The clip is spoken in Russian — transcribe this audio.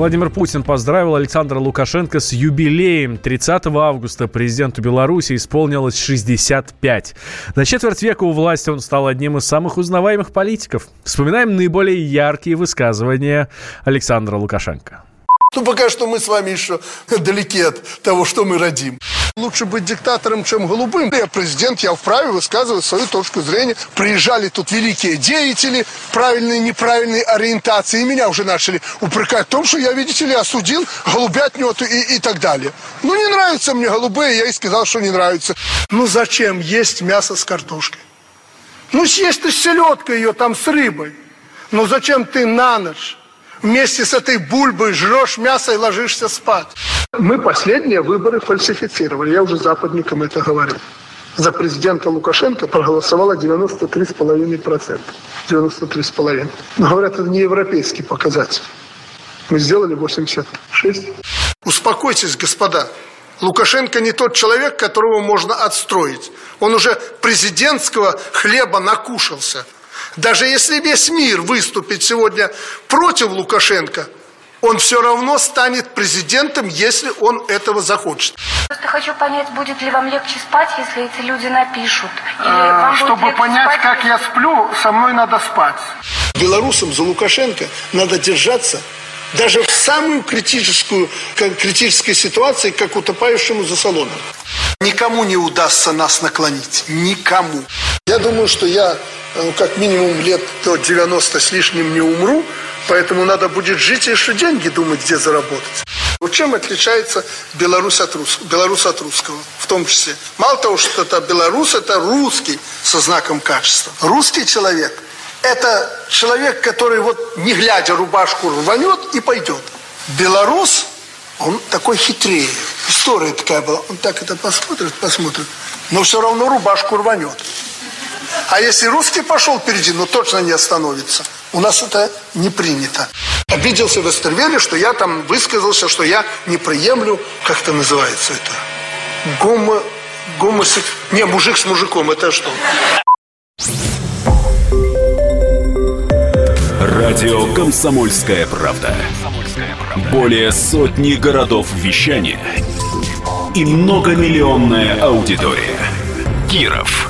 Владимир Путин поздравил Александра Лукашенко с юбилеем. 30 августа президенту Беларуси исполнилось 65. За четверть века у власти он стал одним из самых узнаваемых политиков. Вспоминаем наиболее яркие высказывания Александра Лукашенко. Ну, пока что мы с вами еще далеки от того, что мы родим. Лучше быть диктатором, чем голубым. Я президент, я вправе высказывать свою точку зрения. Приезжали тут великие деятели правильной и неправильной ориентации. И меня уже начали упрекать в том, что я, видите ли, осудил голубятню и, и так далее. Ну, не нравятся мне голубые, я и сказал, что не нравится. Ну, зачем есть мясо с картошкой? Ну, съесть ты селедкой ее там с рыбой. Ну, зачем ты на ночь вместе с этой бульбой жрешь мясо и ложишься спать? Мы последние выборы фальсифицировали. Я уже западникам это говорил. За президента Лукашенко проголосовало 93,5%. 93,5%. Но говорят, это не европейский показатель. Мы сделали 86. Успокойтесь, господа. Лукашенко не тот человек, которого можно отстроить. Он уже президентского хлеба накушался. Даже если весь мир выступит сегодня против Лукашенко – он все равно станет президентом, если он этого захочет. Просто хочу понять, будет ли вам легче спать, если эти люди напишут? Или а, вам чтобы понять, спать, как я сплю, со мной надо спать. Белорусам за Лукашенко надо держаться даже в самую критическую, критической ситуации, как утопающему за салоном. Никому не удастся нас наклонить. Никому. Я думаю, что я э, как минимум лет до 90 с лишним не умру, Поэтому надо будет жить и еще деньги думать, где заработать. Вот чем отличается Беларусь от, рус... Беларусь от русского, в том числе. Мало того, что это белорус, это русский со знаком качества. Русский человек – это человек, который вот не глядя рубашку рванет и пойдет. Белорус, он такой хитрее. История такая была. Он так это посмотрит, посмотрит, но все равно рубашку рванет. А если русский пошел впереди, ну точно не остановится. У нас это не принято. Обиделся в Эстервеле, что я там высказался, что я не приемлю, как это называется это? Гомо... Гомосек... Не, мужик с мужиком, это что? Радио «Комсомольская правда». Более сотни городов вещания и многомиллионная аудитория. Киров